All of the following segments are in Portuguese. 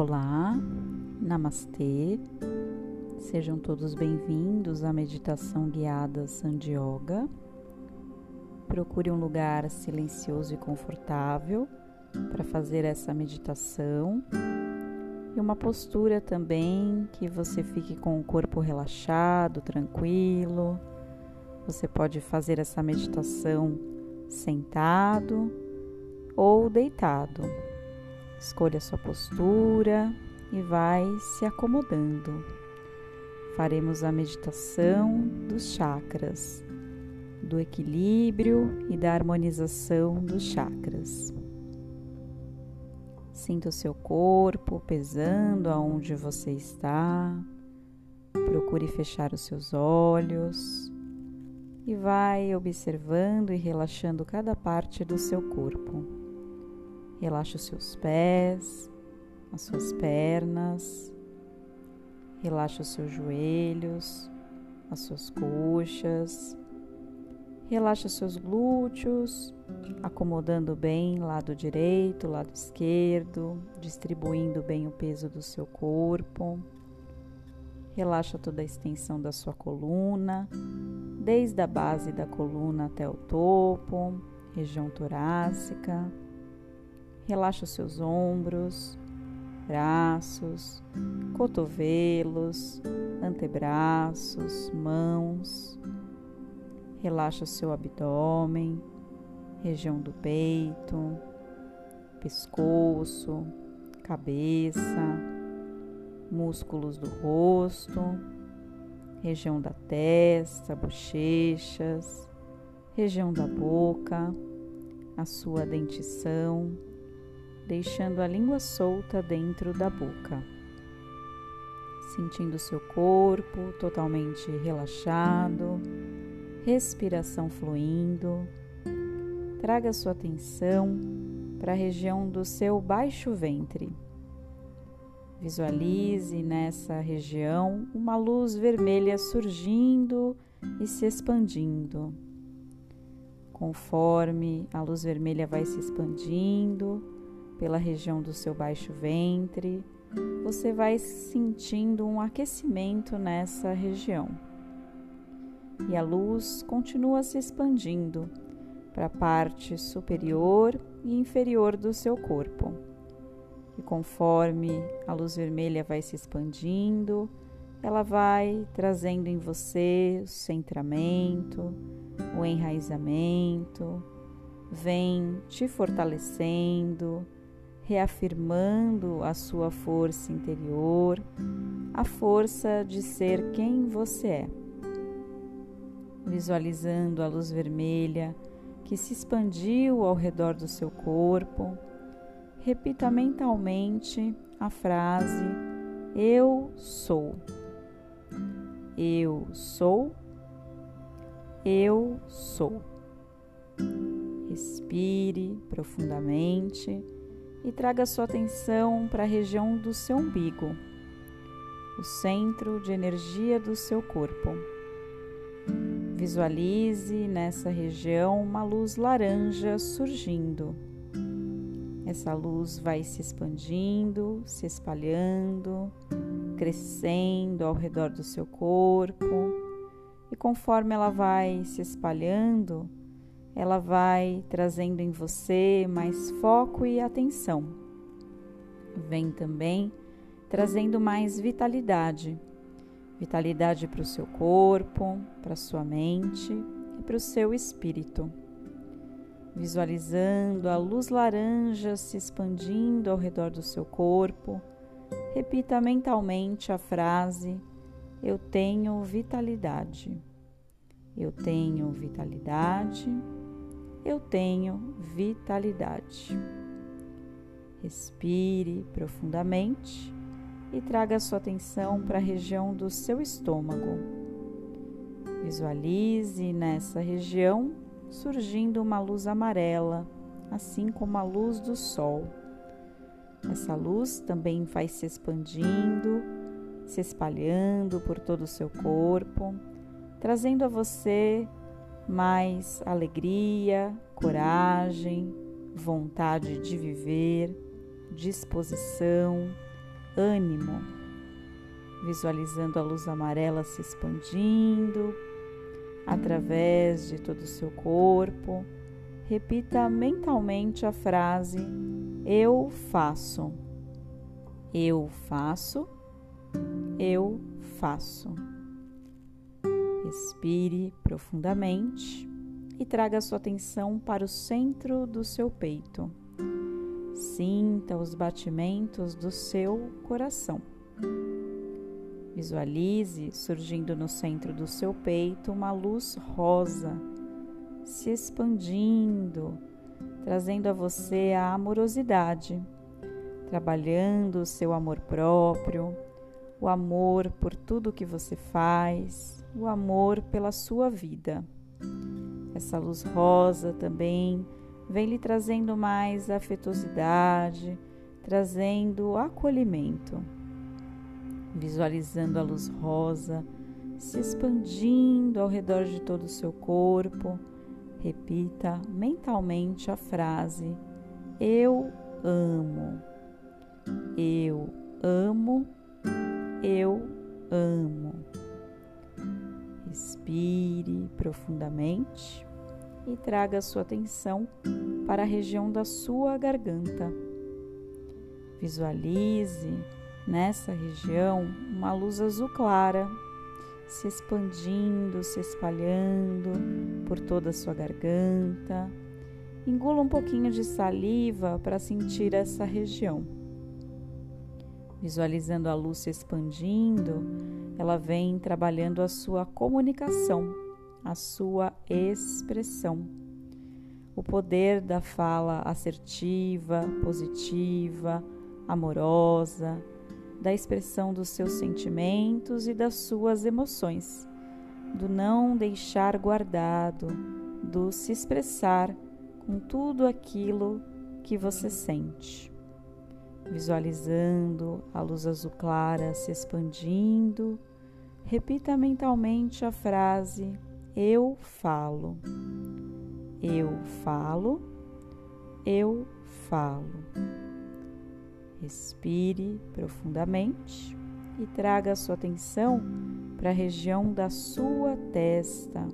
Olá, Namastê. Sejam todos bem-vindos à meditação guiada Sandyoga. Procure um lugar silencioso e confortável para fazer essa meditação e uma postura também que você fique com o corpo relaxado, tranquilo. Você pode fazer essa meditação sentado ou deitado. Escolha sua postura e vai se acomodando. Faremos a meditação dos chakras, do equilíbrio e da harmonização dos chakras. Sinta o seu corpo pesando aonde você está. Procure fechar os seus olhos e vai observando e relaxando cada parte do seu corpo. Relaxe os seus pés, as suas pernas, relaxe os seus joelhos, as suas coxas, relaxe os seus glúteos, acomodando bem lado direito, lado esquerdo, distribuindo bem o peso do seu corpo. Relaxa toda a extensão da sua coluna, desde a base da coluna até o topo, região torácica. Relaxa os seus ombros, braços, cotovelos, antebraços, mãos. Relaxa o seu abdômen, região do peito, pescoço, cabeça músculos do rosto, região da testa, bochechas, região da boca, a sua dentição, deixando a língua solta dentro da boca. Sentindo seu corpo totalmente relaxado, respiração fluindo. Traga sua atenção para a região do seu baixo ventre Visualize nessa região uma luz vermelha surgindo e se expandindo. Conforme a luz vermelha vai se expandindo pela região do seu baixo ventre, você vai sentindo um aquecimento nessa região. E a luz continua se expandindo para a parte superior e inferior do seu corpo. E conforme a luz vermelha vai se expandindo, ela vai trazendo em você o centramento, o enraizamento, vem te fortalecendo, reafirmando a sua força interior, a força de ser quem você é. Visualizando a luz vermelha que se expandiu ao redor do seu corpo, repita mentalmente a frase Eu sou. Eu sou. Eu sou. Respire profundamente e traga sua atenção para a região do seu umbigo, o centro de energia do seu corpo. Visualize nessa região uma luz laranja surgindo essa luz vai se expandindo, se espalhando, crescendo ao redor do seu corpo, e conforme ela vai se espalhando, ela vai trazendo em você mais foco e atenção. Vem também trazendo mais vitalidade vitalidade para o seu corpo, para sua mente e para o seu espírito visualizando a luz laranja se expandindo ao redor do seu corpo. Repita mentalmente a frase: Eu tenho vitalidade. Eu tenho vitalidade. Eu tenho vitalidade. Respire profundamente e traga sua atenção para a região do seu estômago. Visualize nessa região surgindo uma luz amarela, assim como a luz do sol. Essa luz também vai se expandindo, se espalhando por todo o seu corpo, trazendo a você mais alegria, coragem, vontade de viver, disposição, ânimo, visualizando a luz amarela se expandindo através de todo o seu corpo. Repita mentalmente a frase: Eu faço. Eu faço. Eu faço. Respire profundamente e traga sua atenção para o centro do seu peito. Sinta os batimentos do seu coração. Visualize surgindo no centro do seu peito uma luz rosa, se expandindo, trazendo a você a amorosidade, trabalhando o seu amor próprio, o amor por tudo que você faz, o amor pela sua vida. Essa luz rosa também vem lhe trazendo mais afetuosidade, trazendo acolhimento. Visualizando a luz rosa se expandindo ao redor de todo o seu corpo, repita mentalmente a frase: Eu amo. Eu amo. Eu amo. Respire profundamente e traga sua atenção para a região da sua garganta. Visualize nessa região uma luz azul clara se expandindo, se espalhando por toda a sua garganta. Engula um pouquinho de saliva para sentir essa região. Visualizando a luz se expandindo, ela vem trabalhando a sua comunicação a sua expressão. O poder da fala assertiva, positiva, amorosa, da expressão dos seus sentimentos e das suas emoções, do não deixar guardado, do se expressar com tudo aquilo que você sente. Visualizando a luz azul clara se expandindo, repita mentalmente a frase eu falo. Eu falo. Eu falo. Respire profundamente e traga a sua atenção para a região da sua testa.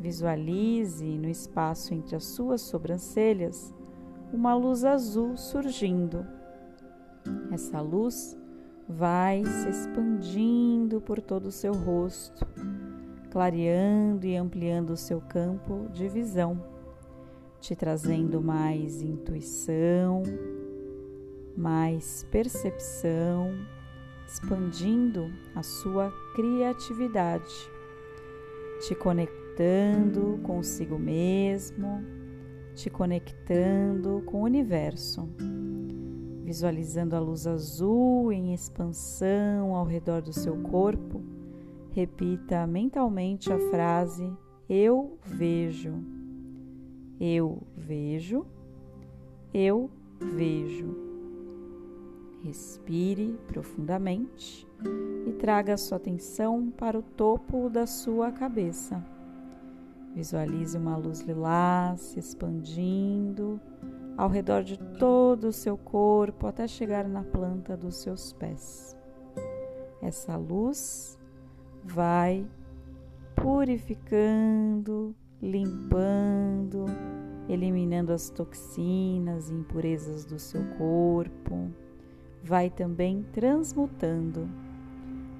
Visualize no espaço entre as suas sobrancelhas uma luz azul surgindo. Essa luz vai se expandindo por todo o seu rosto clareando e ampliando o seu campo de visão, te trazendo mais intuição, mais percepção, expandindo a sua criatividade, te conectando consigo mesmo, te conectando com o universo, visualizando a luz azul em expansão ao redor do seu corpo Repita mentalmente a frase eu vejo. Eu vejo. Eu vejo. Respire profundamente e traga sua atenção para o topo da sua cabeça. Visualize uma luz lilás se expandindo ao redor de todo o seu corpo até chegar na planta dos seus pés. Essa luz vai purificando, limpando, eliminando as toxinas e impurezas do seu corpo. Vai também transmutando,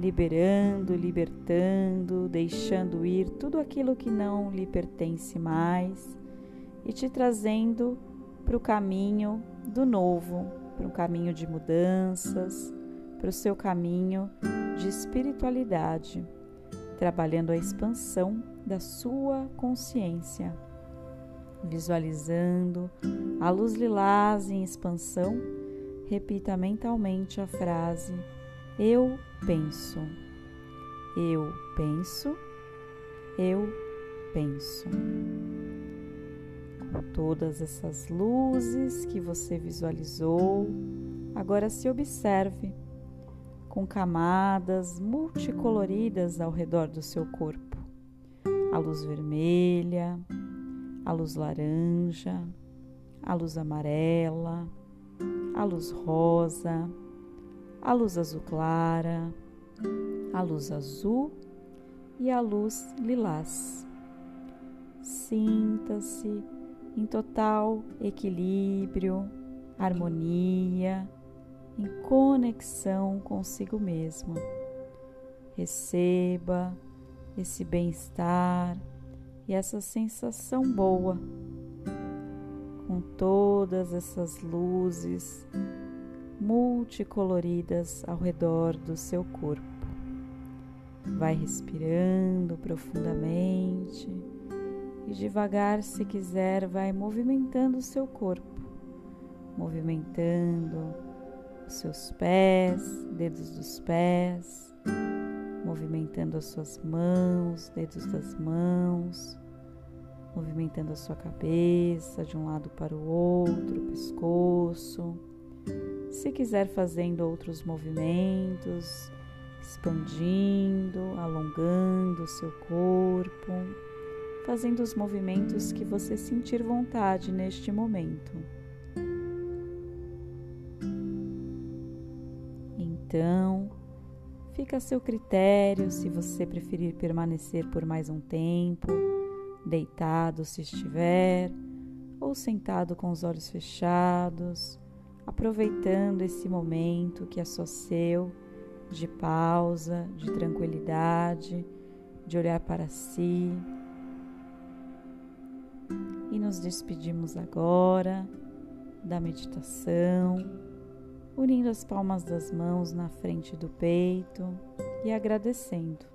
liberando, libertando, deixando ir tudo aquilo que não lhe pertence mais e te trazendo para o caminho do novo, para um caminho de mudanças, para o seu caminho de espiritualidade, trabalhando a expansão da sua consciência. Visualizando a luz lilás em expansão, repita mentalmente a frase: Eu penso. Eu penso. Eu penso. Com todas essas luzes que você visualizou, agora se observe com camadas multicoloridas ao redor do seu corpo. A luz vermelha, a luz laranja, a luz amarela, a luz rosa, a luz azul clara, a luz azul e a luz lilás. Sinta-se em total equilíbrio, harmonia, em conexão consigo mesmo. Receba esse bem-estar e essa sensação boa com todas essas luzes multicoloridas ao redor do seu corpo. Vai respirando profundamente e devagar, se quiser, vai movimentando o seu corpo, movimentando os seus pés, dedos dos pés, movimentando as suas mãos, dedos das mãos, movimentando a sua cabeça de um lado para o outro, pescoço. Se quiser fazendo outros movimentos, expandindo, alongando o seu corpo fazendo os movimentos que você sentir vontade neste momento. Então, fica a seu critério se você preferir permanecer por mais um tempo, deitado se estiver, ou sentado com os olhos fechados, aproveitando esse momento que é só seu, de pausa, de tranquilidade, de olhar para si e nos despedimos agora da meditação, unindo as palmas das mãos na frente do peito e agradecendo.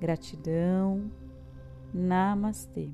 Gratidão. Namastê.